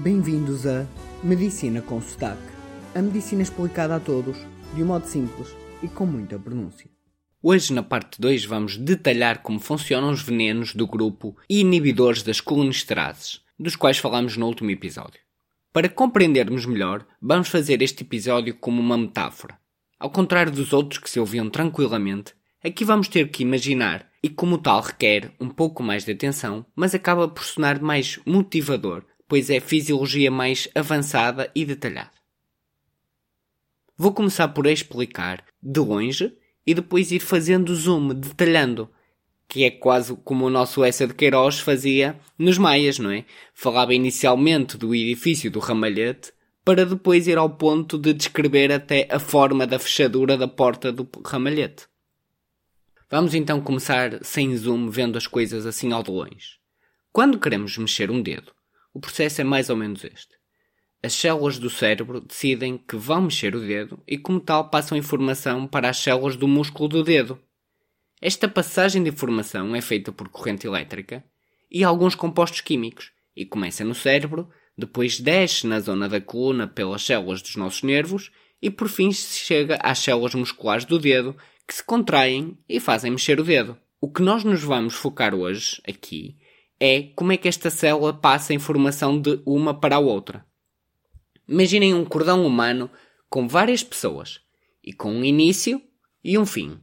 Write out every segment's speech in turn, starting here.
Bem-vindos a Medicina com Sotaque. A medicina explicada a todos, de um modo simples e com muita pronúncia. Hoje, na parte 2, vamos detalhar como funcionam os venenos do grupo inibidores das colinesterases, dos quais falámos no último episódio. Para compreendermos melhor, vamos fazer este episódio como uma metáfora. Ao contrário dos outros que se ouviam tranquilamente, aqui vamos ter que imaginar e, como tal, requer um pouco mais de atenção, mas acaba por sonar mais motivador pois é fisiologia mais avançada e detalhada. Vou começar por explicar de longe e depois ir fazendo zoom, detalhando, que é quase como o nosso Essa de Queiroz fazia nos Maias, não é? Falava inicialmente do edifício do ramalhete, para depois ir ao ponto de descrever até a forma da fechadura da porta do ramalhete. Vamos então começar sem zoom, vendo as coisas assim ao de longe. Quando queremos mexer um dedo, o processo é mais ou menos este. As células do cérebro decidem que vão mexer o dedo e, como tal, passam informação para as células do músculo do dedo. Esta passagem de informação é feita por corrente elétrica e alguns compostos químicos e começa no cérebro, depois desce na zona da coluna pelas células dos nossos nervos e por fim chega às células musculares do dedo que se contraem e fazem mexer o dedo. O que nós nos vamos focar hoje, aqui, é como é que esta célula passa a informação de uma para a outra. Imaginem um cordão humano com várias pessoas e com um início e um fim.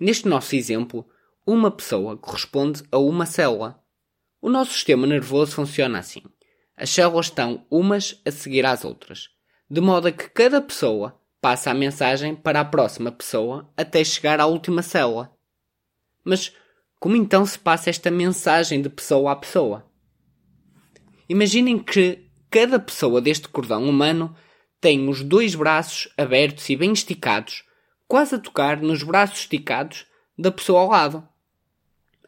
Neste nosso exemplo, uma pessoa corresponde a uma célula. O nosso sistema nervoso funciona assim. As células estão umas a seguir às outras, de modo a que cada pessoa passa a mensagem para a próxima pessoa até chegar à última célula. Mas como então se passa esta mensagem de pessoa a pessoa? Imaginem que cada pessoa deste cordão humano tem os dois braços abertos e bem esticados, quase a tocar nos braços esticados da pessoa ao lado.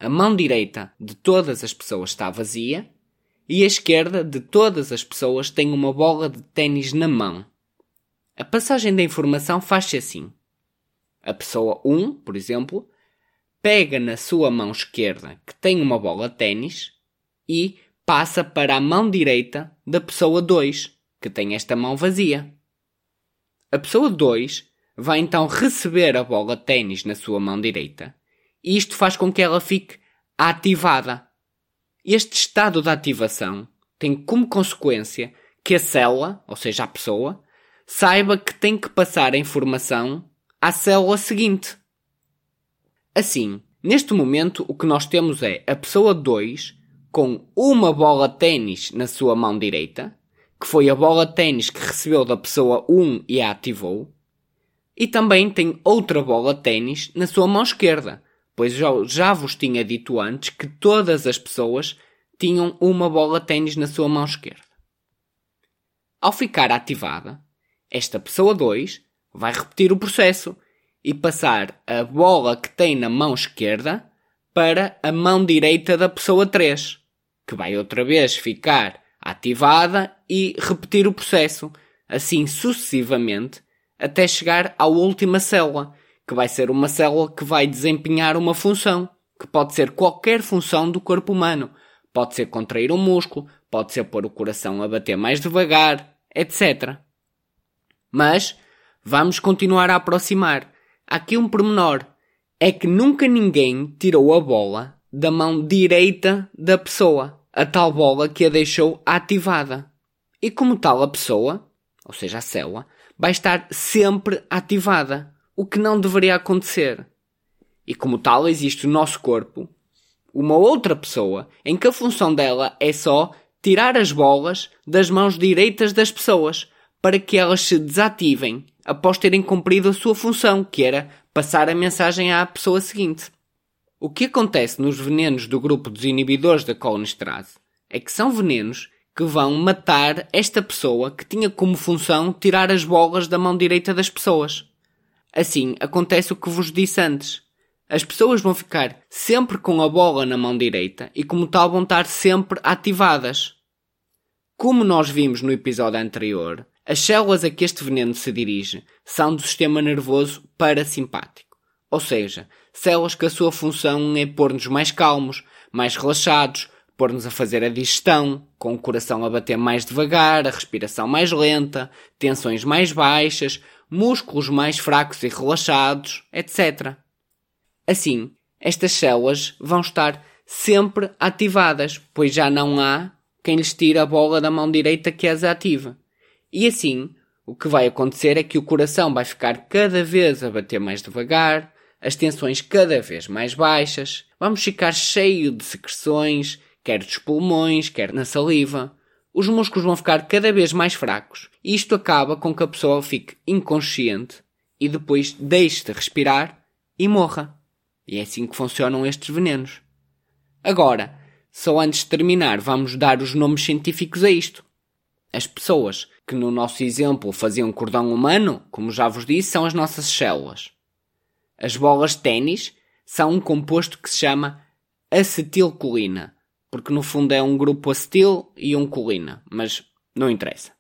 A mão direita de todas as pessoas está vazia e a esquerda de todas as pessoas tem uma bola de ténis na mão. A passagem da informação faz-se assim. A pessoa 1, por exemplo, pega na sua mão esquerda, que tem uma bola de ténis, e passa para a mão direita da pessoa 2, que tem esta mão vazia. A pessoa 2 vai então receber a bola de ténis na sua mão direita, e isto faz com que ela fique ativada. Este estado de ativação tem como consequência que a célula, ou seja, a pessoa, saiba que tem que passar a informação à célula seguinte. Assim, neste momento o que nós temos é a pessoa 2 com uma bola ténis na sua mão direita, que foi a bola ténis que recebeu da pessoa 1 e a ativou, e também tem outra bola ténis na sua mão esquerda, pois já, já vos tinha dito antes que todas as pessoas tinham uma bola ténis na sua mão esquerda. Ao ficar ativada, esta pessoa 2 vai repetir o processo e passar a bola que tem na mão esquerda para a mão direita da pessoa 3, que vai outra vez ficar ativada e repetir o processo, assim sucessivamente, até chegar à última célula, que vai ser uma célula que vai desempenhar uma função, que pode ser qualquer função do corpo humano. Pode ser contrair um músculo, pode ser pôr o coração a bater mais devagar, etc. Mas vamos continuar a aproximar aqui um pormenor. É que nunca ninguém tirou a bola da mão direita da pessoa. A tal bola que a deixou ativada. E como tal a pessoa, ou seja, a célula, vai estar sempre ativada. O que não deveria acontecer. E como tal existe no nosso corpo uma outra pessoa em que a função dela é só tirar as bolas das mãos direitas das pessoas para que elas se desativem após terem cumprido a sua função, que era passar a mensagem à pessoa seguinte. O que acontece nos venenos do grupo dos inibidores da colinesterase é que são venenos que vão matar esta pessoa que tinha como função tirar as bolas da mão direita das pessoas. Assim, acontece o que vos disse antes. As pessoas vão ficar sempre com a bola na mão direita e, como tal, vão estar sempre ativadas. Como nós vimos no episódio anterior, as células a que este veneno se dirige são do sistema nervoso parasimpático, ou seja, células que a sua função é pôr-nos mais calmos, mais relaxados, pôr-nos a fazer a digestão, com o coração a bater mais devagar, a respiração mais lenta, tensões mais baixas, músculos mais fracos e relaxados, etc. Assim, estas células vão estar sempre ativadas, pois já não há quem lhes tire a bola da mão direita que as ativa. E assim, o que vai acontecer é que o coração vai ficar cada vez a bater mais devagar, as tensões cada vez mais baixas, vamos ficar cheio de secreções, quer dos pulmões, quer na saliva. Os músculos vão ficar cada vez mais fracos e isto acaba com que a pessoa fique inconsciente e depois deixe de respirar e morra. E é assim que funcionam estes venenos. Agora, só antes de terminar, vamos dar os nomes científicos a isto. As pessoas que no nosso exemplo faziam cordão humano, como já vos disse, são as nossas células. As bolas de ténis são um composto que se chama acetilcolina, porque no fundo é um grupo acetil e um colina, mas não interessa.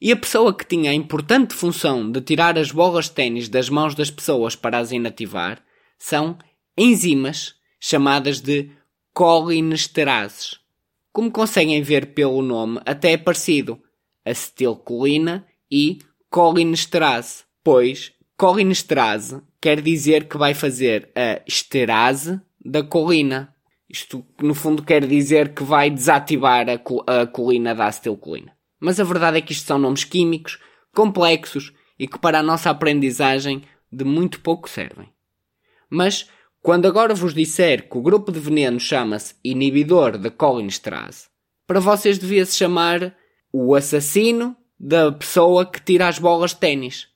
E a pessoa que tinha a importante função de tirar as bolas de ténis das mãos das pessoas para as inativar são enzimas chamadas de colinesterases. Como conseguem ver pelo nome, até é parecido acetilcolina e colinesterase, pois colinesterase quer dizer que vai fazer a esterase da colina. Isto, no fundo, quer dizer que vai desativar a, colina da acetilcolina. Mas a verdade é que isto são nomes químicos, complexos e que para a nossa aprendizagem de muito pouco servem. Mas, quando agora vos disser que o grupo de veneno chama-se inibidor da colinesterase, para vocês devia se chamar o assassino da pessoa que tira as bolas de ténis.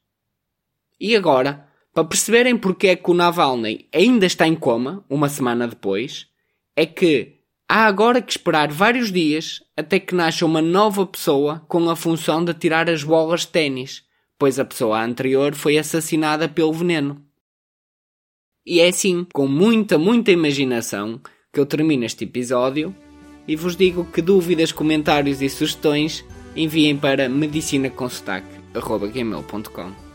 E agora, para perceberem porque é que o Navalny ainda está em coma, uma semana depois, é que há agora que esperar vários dias até que nasça uma nova pessoa com a função de tirar as bolas de ténis, pois a pessoa anterior foi assassinada pelo veneno. E é assim, com muita, muita imaginação, que eu termino este episódio e vos digo que dúvidas, comentários e sugestões enviem para medicinaconsotaque.gmail.com